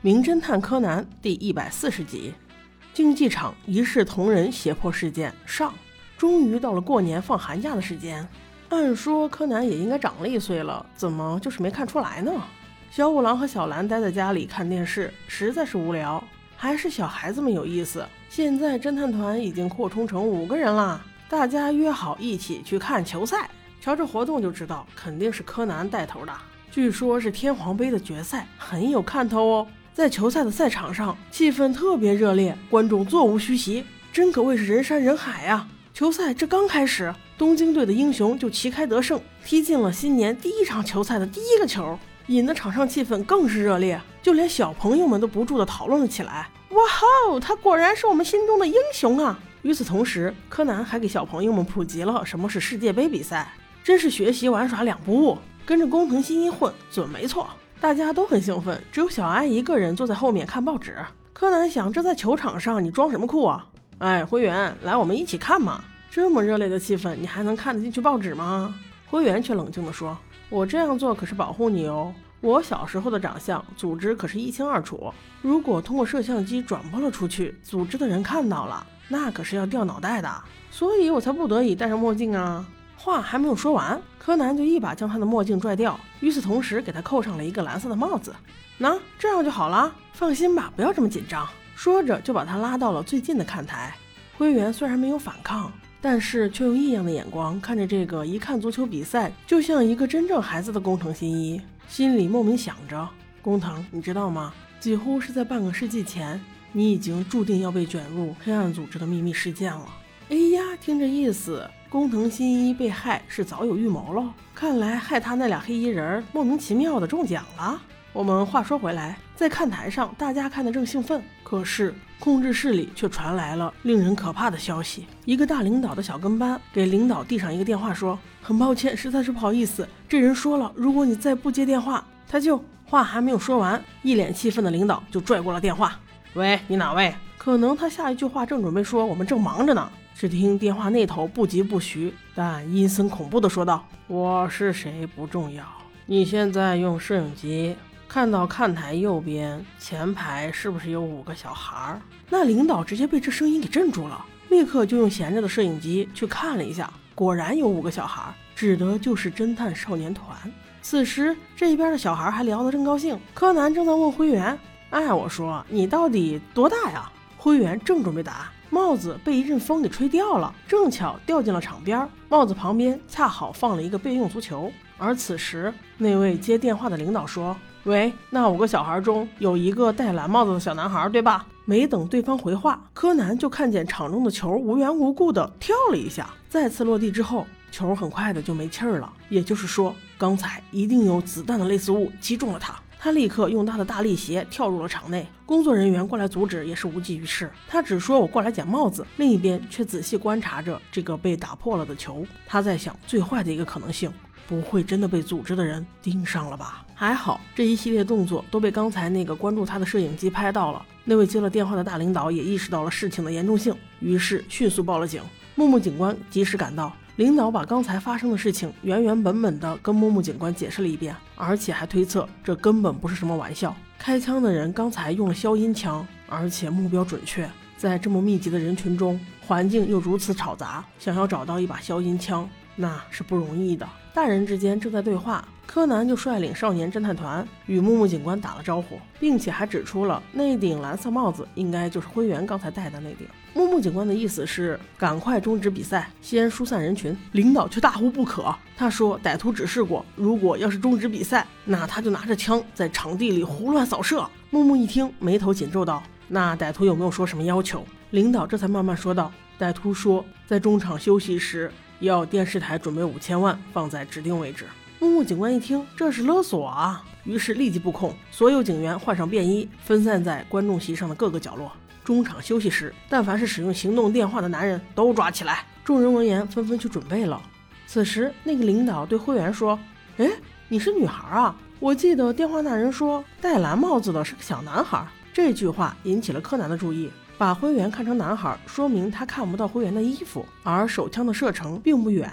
名侦探柯南》第一百四十集：竞技场一视同仁胁迫事件上。终于到了过年放寒假的时间，按说柯南也应该长了一岁了，怎么就是没看出来呢？小五郎和小兰待在家里看电视，实在是无聊，还是小孩子们有意思。现在侦探团已经扩充成五个人啦，大家约好一起去看球赛。瞧这活动就知道，肯定是柯南带头的。据说是天皇杯的决赛，很有看头哦。在球赛的赛场上，气氛特别热烈，观众座无虚席，真可谓是人山人海呀。球赛这刚开始，东京队的英雄就旗开得胜，踢进了新年第一场球赛的第一个球，引得场上气氛更是热烈，就连小朋友们都不住地讨论了起来。哇哦，他果然是我们心中的英雄啊！与此同时，柯南还给小朋友们普及了什么是世界杯比赛，真是学习玩耍两不误。跟着工藤新一混，准没错。大家都很兴奋，只有小安一个人坐在后面看报纸。柯南想，这在球场上，你装什么酷啊？哎，灰原，来，我们一起看嘛！这么热烈的气氛，你还能看得进去报纸吗？灰原却冷静地说：“我这样做可是保护你哦。我小时候的长相，组织可是一清二楚。如果通过摄像机转播了出去，组织的人看到了，那可是要掉脑袋的。所以我才不得已戴上墨镜啊。”话还没有说完，柯南就一把将他的墨镜拽掉，与此同时给他扣上了一个蓝色的帽子。那这样就好了，放心吧，不要这么紧张。说着，就把他拉到了最近的看台。灰原虽然没有反抗，但是却用异样的眼光看着这个一看足球比赛就像一个真正孩子的工藤新一，心里莫名想着：工藤，你知道吗？几乎是在半个世纪前，你已经注定要被卷入黑暗组织的秘密事件了。哎呀，听这意思，工藤新一被害是早有预谋喽。看来害他那俩黑衣人莫名其妙的中奖了。我们话说回来，在看台上，大家看得正兴奋，可是控制室里却传来了令人可怕的消息。一个大领导的小跟班给领导递上一个电话，说：“很抱歉，实在是不好意思，这人说了，如果你再不接电话，他就……”话还没有说完，一脸气愤的领导就拽过了电话：“喂，你哪位？”可能他下一句话正准备说：“我们正忙着呢。”只听电话那头不疾不徐，但阴森恐怖地说道：“我是谁不重要，你现在用摄影机。”看到看台右边前排是不是有五个小孩？那领导直接被这声音给镇住了，立刻就用闲着的摄影机去看了一下，果然有五个小孩，指的就是侦探少年团。此时这一边的小孩还聊得正高兴，柯南正在问灰原：“哎，我说你到底多大呀？”灰原正准备答，帽子被一阵风给吹掉了，正巧掉进了场边，帽子旁边恰好放了一个备用足球。而此时那位接电话的领导说。喂，那五个小孩中有一个戴蓝帽子的小男孩，对吧？没等对方回话，柯南就看见场中的球无缘无故的跳了一下，再次落地之后，球很快的就没气儿了。也就是说，刚才一定有子弹的类似物击中了他。他立刻用他的大力鞋跳入了场内，工作人员过来阻止也是无济于事。他只说我过来捡帽子，另一边却仔细观察着这个被打破了的球。他在想最坏的一个可能性。不会真的被组织的人盯上了吧？还好这一系列动作都被刚才那个关注他的摄影机拍到了。那位接了电话的大领导也意识到了事情的严重性，于是迅速报了警。木木警官及时赶到，领导把刚才发生的事情原原本本的跟木木警官解释了一遍，而且还推测这根本不是什么玩笑。开枪的人刚才用了消音枪，而且目标准确。在这么密集的人群中，环境又如此吵杂，想要找到一把消音枪，那是不容易的。大人之间正在对话，柯南就率领少年侦探团与木木警官打了招呼，并且还指出了那顶蓝色帽子应该就是灰原刚才戴的那顶。木木警官的意思是赶快终止比赛，先疏散人群。领导却大呼不可，他说歹徒指示过，如果要是终止比赛，那他就拿着枪在场地里胡乱扫射。木木一听，眉头紧皱道：“那歹徒有没有说什么要求？”领导这才慢慢说道：“歹徒说在中场休息时。”要电视台准备五千万放在指定位置。木木警官一听，这是勒索啊！于是立即布控，所有警员换上便衣，分散在观众席上的各个角落。中场休息时，但凡是使用行动电话的男人都抓起来。众人闻言，纷纷去准备了。此时，那个领导对会员说：“哎，你是女孩啊？我记得电话那人说戴蓝帽子的是个小男孩。”这句话引起了柯南的注意。把灰原看成男孩，说明他看不到灰原的衣服，而手枪的射程并不远，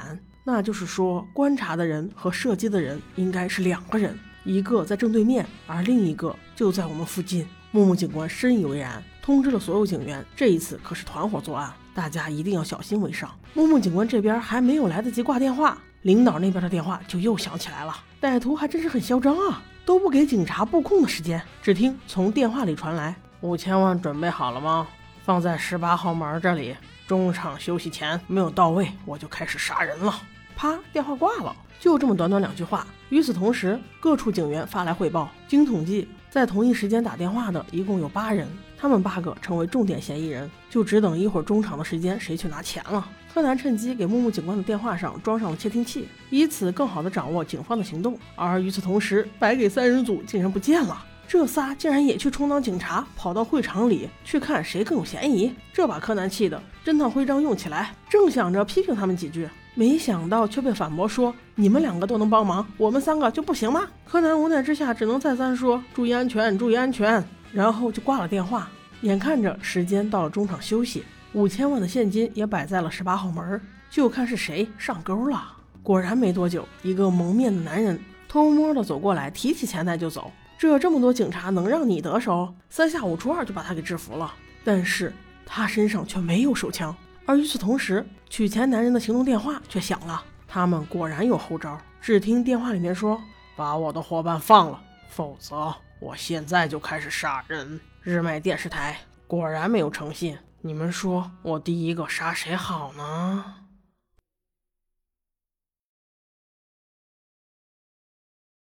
那就是说，观察的人和射击的人应该是两个人，一个在正对面，而另一个就在我们附近。木木警官深以为然，通知了所有警员，这一次可是团伙作案，大家一定要小心为上。木木警官这边还没有来得及挂电话，领导那边的电话就又响起来了。歹徒还真是很嚣张啊，都不给警察布控的时间。只听从电话里传来：“五千万准备好了吗？放在十八号门这里。中场休息前没有到位，我就开始杀人了。”啪，电话挂了。就这么短短两句话。与此同时，各处警员发来汇报，经统计，在同一时间打电话的一共有八人，他们八个成为重点嫌疑人，就只等一会儿中场的时间，谁去拿钱了。柯南趁机给木木警官的电话上装上了窃听器，以此更好地掌握警方的行动。而与此同时，白给三人组竟然不见了。这仨竟然也去充当警察，跑到会场里去看谁更有嫌疑，这把柯南气的侦探徽章用起来，正想着批评他们几句，没想到却被反驳说：“你们两个都能帮忙，我们三个就不行吗？”柯南无奈之下只能再三说：“注意安全，注意安全。”然后就挂了电话。眼看着时间到了中场休息，五千万的现金也摆在了十八号门，就看是谁上钩了。果然没多久，一个蒙面的男人偷摸的走过来，提起钱袋就走。这这么多警察能让你得手？三下五除二就把他给制服了。但是他身上却没有手枪。而与此同时，取钱男人的行动电话却响了。他们果然有后招。只听电话里面说：“把我的伙伴放了，否则我现在就开始杀人。”日麦电视台果然没有诚信。你们说我第一个杀谁好呢？